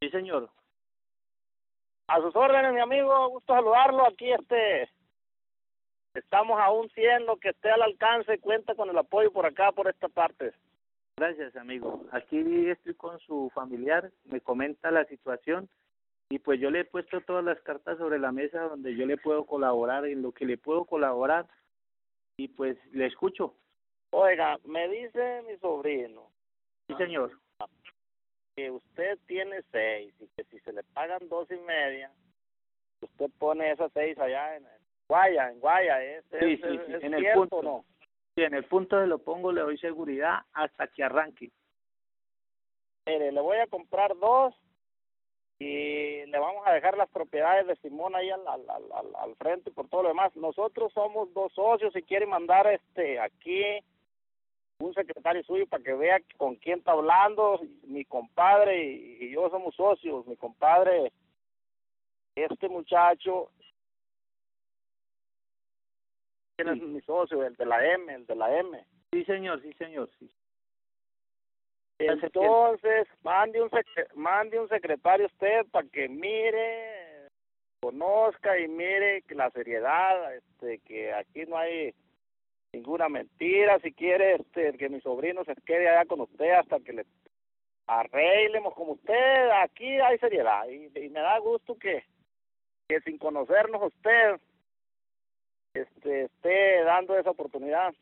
Sí, señor. A sus órdenes, mi amigo, gusto saludarlo. Aquí este estamos aún siendo que esté al alcance, cuenta con el apoyo por acá, por esta parte. Gracias, amigo. Aquí estoy con su familiar, me comenta la situación y pues yo le he puesto todas las cartas sobre la mesa donde yo le puedo colaborar, en lo que le puedo colaborar y pues le escucho. Oiga, me dice mi sobrino. Sí, señor. Que usted tiene seis y que si se le pagan dos y media, usted pone esas seis allá en Guaya, en Guaya, ¿es, sí, sí, sí. en el punto, no? Sí, en el punto de lo pongo le doy seguridad hasta que arranque. Mire, le voy a comprar dos y le vamos a dejar las propiedades de Simón ahí al, al, al, al frente por todo lo demás. Nosotros somos dos socios y quiere mandar este aquí un secretario suyo para que vea con quién está hablando, mi compadre y, yo somos socios, mi compadre, este muchacho, ¿quién es mi socio? El de la M, el de la M. Sí, señor, sí, señor, sí. Entonces, mande un, mande un secretario usted para que mire, conozca y mire que la seriedad, este, que aquí no hay ninguna mentira. Si quiere este, que mi sobrino se quede allá con usted hasta que le arreglemos como usted, aquí hay seriedad. Y, y me da gusto que, que sin conocernos usted este, esté dando esa oportunidad.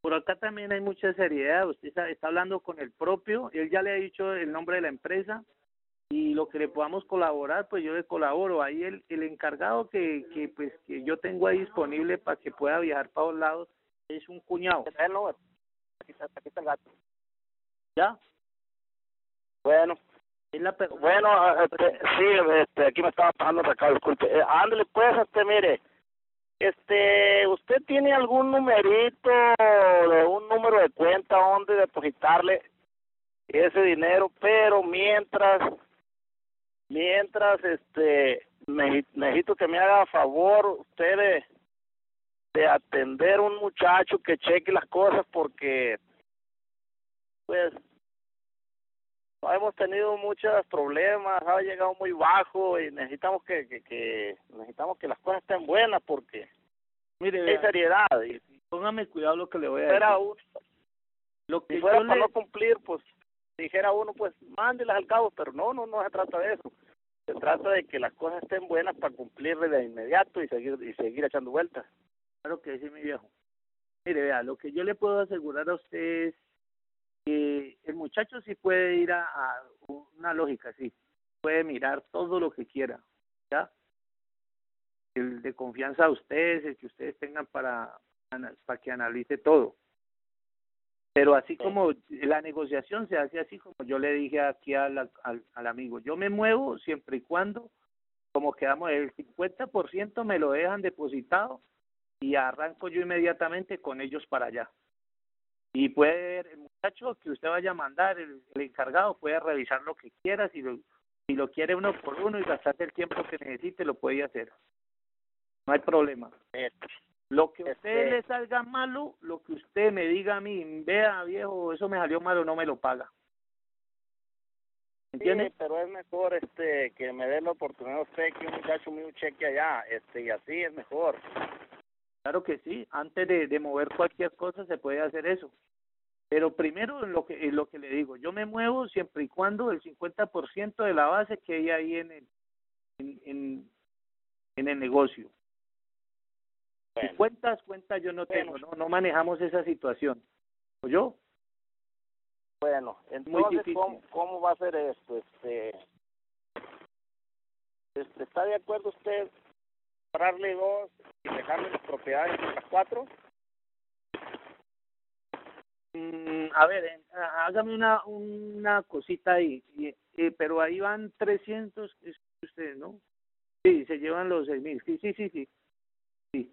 Por acá también hay mucha seriedad. Usted está, está hablando con el propio, él ya le ha dicho el nombre de la empresa y lo que le podamos colaborar, pues yo le colaboro. Ahí el, el encargado que, que pues que yo tengo ahí disponible para que pueda viajar para los lados es un cuñado. Aquí está, aquí está el gato. ¿Ya? Bueno. Es la bueno, este, sí, este, aquí me estaba pasando acá, disculpe. Eh, ándale, pues, este, mire, este, ¿usted tiene algún numerito de un número de cuenta donde depositarle ese dinero? Pero mientras mientras este necesito que me haga favor usted de, atender un muchacho que cheque las cosas porque pues hemos tenido muchos problemas, ha llegado muy bajo y necesitamos que, que, necesitamos que las cosas estén buenas porque mire hay seriedad y póngame cuidado lo que le voy a decir. Uno, lo que si fuera para no cumplir pues dijera uno, pues mándelas al cabo, pero no, no, no se trata de eso. Se trata de que las cosas estén buenas para cumplirle de inmediato y seguir y seguir echando vueltas. Claro que sí, mi viejo. Mire, vea, lo que yo le puedo asegurar a usted es que el muchacho sí puede ir a, a una lógica, sí. Puede mirar todo lo que quiera, ¿ya? El de confianza a ustedes, el que ustedes tengan para, para que analice todo pero así como la negociación se hace así como yo le dije aquí al, al, al amigo, yo me muevo siempre y cuando, como quedamos, el 50% me lo dejan depositado y arranco yo inmediatamente con ellos para allá. Y puede, el muchacho que usted vaya a mandar, el, encargado, puede revisar lo que quiera, si lo, si lo quiere uno por uno y gastarse el tiempo que necesite, lo puede hacer. No hay problema. Lo que a usted Este- le salga malo, lo que usted me diga a mí, vea viejo, eso me salió malo, no me lo paga. ¿Entiende? Sí, pero es mejor este que me dé la oportunidad usted que un muchacho mío cheque allá, este y así es mejor. Claro que sí, antes de, de mover cualquier cosa se puede hacer eso. Pero primero lo que lo que le digo, yo me muevo siempre y cuando el 50% de la base que hay ahí en el en, en, en el negocio. Bueno, cuentas, cuentas yo no tengo, no no manejamos esa situación. ¿O yo? bueno, entonces. ¿cómo, cómo va a ser esto? Este, este ¿está de acuerdo usted comprarle dos y dejarle las propiedades de las cuatro? Mm, a ver, eh, há- hágame una una cosita ahí, eh, pero ahí van 300 es ustedes, ¿no? Sí, se llevan los 6000. Sí, sí, sí, sí. Sí.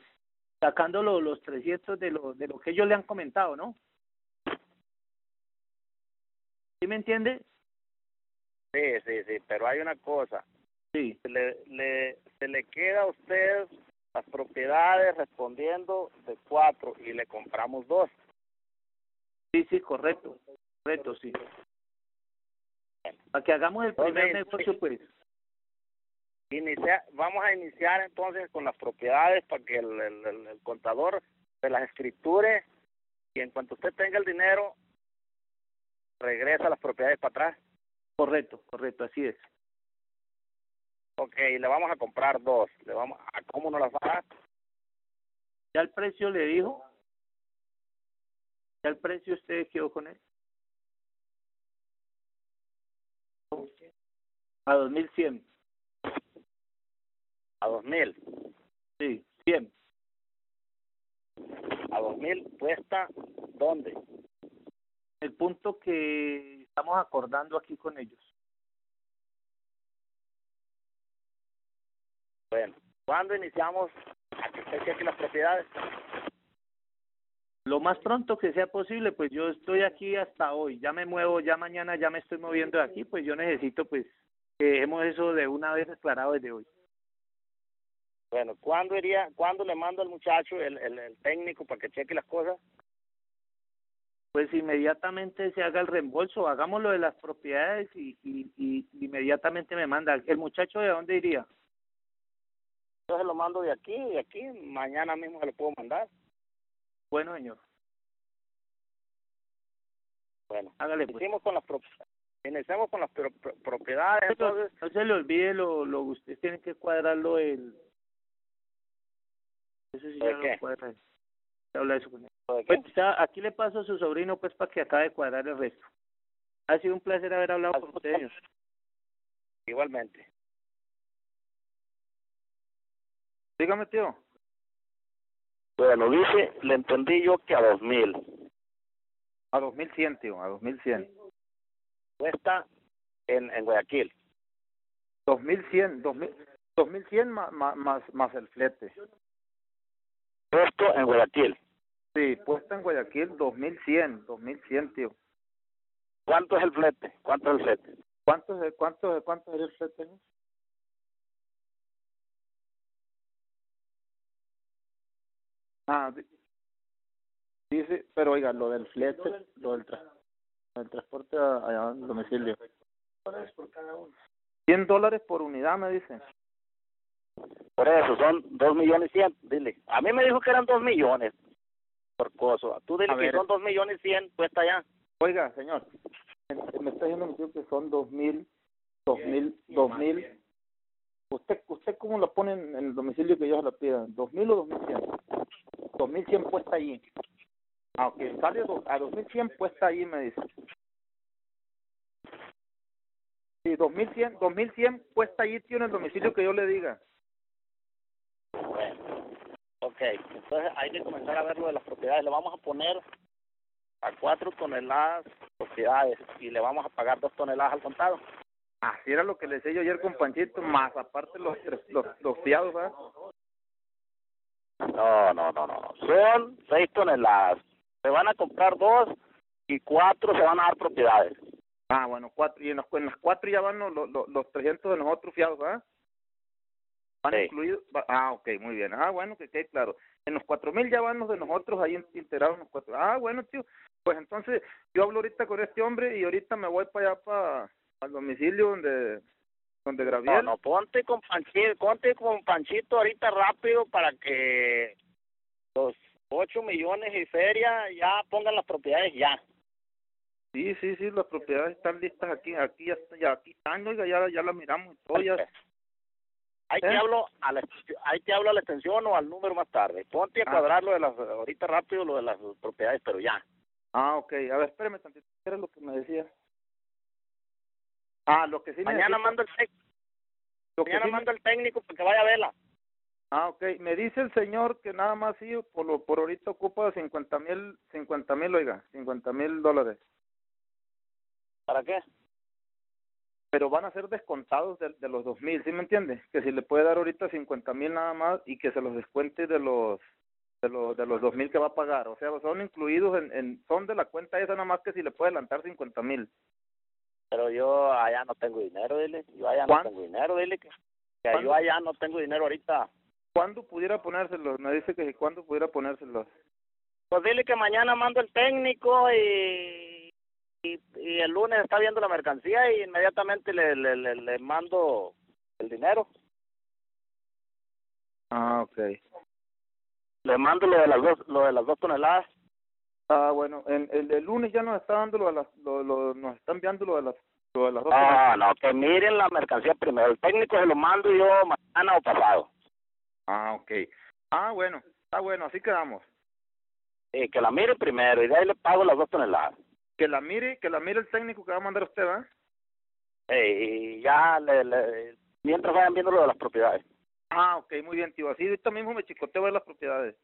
Sacando lo- los 300 de lo de lo que ellos le han comentado, ¿no? ¿Sí me entiende? Sí, sí, sí, pero hay una cosa, Sí. se le, le, se le queda a usted las propiedades respondiendo de cuatro y le compramos dos. Sí, sí, correcto. Correcto, sí. Para que hagamos el primer Entonces, negocio, pues. Inicia, vamos a iniciar entonces con las propiedades para que el, el, contador se las escriture y en cuanto usted tenga el dinero, regresa las propiedades para atrás. Correcto, correcto, así es. Ok, le vamos a comprar dos. Le vamos a, ¿Cómo nos las va a dar? ¿Ya el precio le dijo? ¿Ya el precio usted quedó con él? A 2100. A dos mil. Sí, 100. A dos mil cuesta, ¿dónde? El punto que estamos acordando aquí con ellos. Bueno, ¿cuándo iniciamos a que las propiedades? Lo más pronto que sea posible, pues yo estoy aquí hasta hoy. Ya me muevo, ya mañana ya me estoy moviendo de aquí, pues yo necesito pues que dejemos eso de una vez aclarado desde hoy. Bueno, ¿cuándo iría, cuándo le mando al muchacho, el, el, el técnico, para que cheque las cosas? Pues inmediatamente se haga el reembolso, hagamos lo de las propiedades y, y, y inmediatamente me manda. ¿El muchacho de dónde iría? Yo se lo mando de aquí, de aquí, mañana mismo se lo puedo mandar. Bueno, señor, Bueno, hágale pues. con las propiedades. Iniciamos con las pro- pro- propiedades, entonces, no se le olvide lo, lo ustedes tienen que cuadrarlo el eso sí ¿De ya qué? lo cuadra Se habla de eso con él. Pues aquí le paso a su sobrino pues para que acabe de cuadrar el resto. Ha sido un placer haber hablado con ustedes. igualmente. Dígame, tío. Bueno, dice, le entendí yo que a dos mil A 2100, tío, a 2100. cuesta en, en Guayaquil. 2100, 2000, 2100 más, más, más el flete. Esto en Guayaquil. Sí, puesta en Guayaquil 2100, 2100, tío. ¿Cuánto es el flete? ¿Cuánto es el flete? ¿Cuánto es, cuánto es, cuánto es el flete? Ah, di- dice, pero oiga, lo del flete, lo del, tra- lo del transporte a- allá al domicilio. 100 dólares por unidad, me dicen. Por eso, son dos millones cien. Dile, a mí me dijo que eran dos millones por coso. Tú dile A que ver. son dos millones cien, cuesta ya. Oiga, señor, me está diciendo que son 2000, 2000, 2000. ¿Usted usted cómo lo pone en el domicilio que ellos lo pidan? ¿2000 o 2100? 2100 puesta allí. Ah, ok, sale do- a 2100 puesta allí, me dice. Sí, 2100, 2100 puesta allí, en el domicilio que yo le diga. Ok. Entonces hay que comenzar a ver lo de las propiedades. Le vamos a poner a cuatro toneladas propiedades y le vamos a pagar dos toneladas al contado. Así era lo que le decía yo ayer con Panchito, más aparte los tres, los, los fiados, ¿verdad? No, no, no, no. Son seis toneladas. Se van a comprar dos y cuatro se van a dar propiedades. Ah, bueno, cuatro, y en, los, en las cuatro ya van los, los, los 300 de nosotros fiados, ¿verdad? Van Sí. incluidos. va- Ah, ok, muy bien. Ah, bueno, que quede claro. En los cuatro mil ya van los de nosotros ahí integrados los cuatro. Ah, bueno, tío. Pues entonces yo hablo ahorita con este hombre y ahorita me voy para allá, para al domicilio donde donde No, Graviel. no, ponte con Panchito, ponte con Panchito ahorita rápido para que los ocho millones y feria ya pongan las propiedades ya. Sí, sí, sí, las propiedades están listas aquí, aquí ya, ya aquí están, oiga, ya, ya las miramos y todo, ya. Ahí te ¿Eh? hablo a la ahí te hablo a la extensión o al número más tarde. Ponte a Ah. cuadrar lo de las ahorita rápido lo de las propiedades, pero ya. Ah, ok. A ver, espérame tantito. ¿Qué era lo que me decía? Ah, lo que sí mañana necesito- mando el mañana sí me- mando el técnico para que vaya a verla. Ah, ok. Me dice el señor que nada más sí, por, lo, por ahorita ocupa 50 mil, 50 mil, oiga, 50 mil dólares. ¿Para qué? Pero van a ser descontados de, de los 2 mil, ¿sí me entiende? Que si le puede dar ahorita 50 mil nada más y que se los descuente de los de los de los 2 mil que va a pagar. O sea, son incluidos en, en son de la cuenta esa nada más que si le puede adelantar 50 mil. Pero yo allá no tengo dinero, dile. Yo allá no ¿Cuán- tengo dinero, dile que, que ¿Cuándo? yo allá no tengo dinero ahorita. ¿Cuándo pudiera ponérselos? Me dice que cuándo pudiera ponérselos. Pues dile que mañana mando el técnico y, y el lunes está viendo la mercancía y inmediatamente le, le, le, le mando el dinero. Ah, ok. Le mando lo de las dos, lo de las dos toneladas. Ah, bueno, el, el, el lunes ya nos está dando lo de las, lo, lo, nos está enviando lo de las, lo de las dos. Ah, no, que miren la mercancía primero. El técnico se lo mando yo mañana o pasado. Ah, ok. Ah, bueno, está bueno, así quedamos. Y que la mire primero y de ahí le pago las dos toneladas. Que la mire, que la mire el técnico que va a mandar usted, ¿va? Eh, ya le, le, mientras vayan viendo lo de las propiedades. Ah, ok, muy bien, tío. Así ahorita mismo me chicoteo ver las propiedades.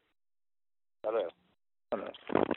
Hasta luego. Hasta luego.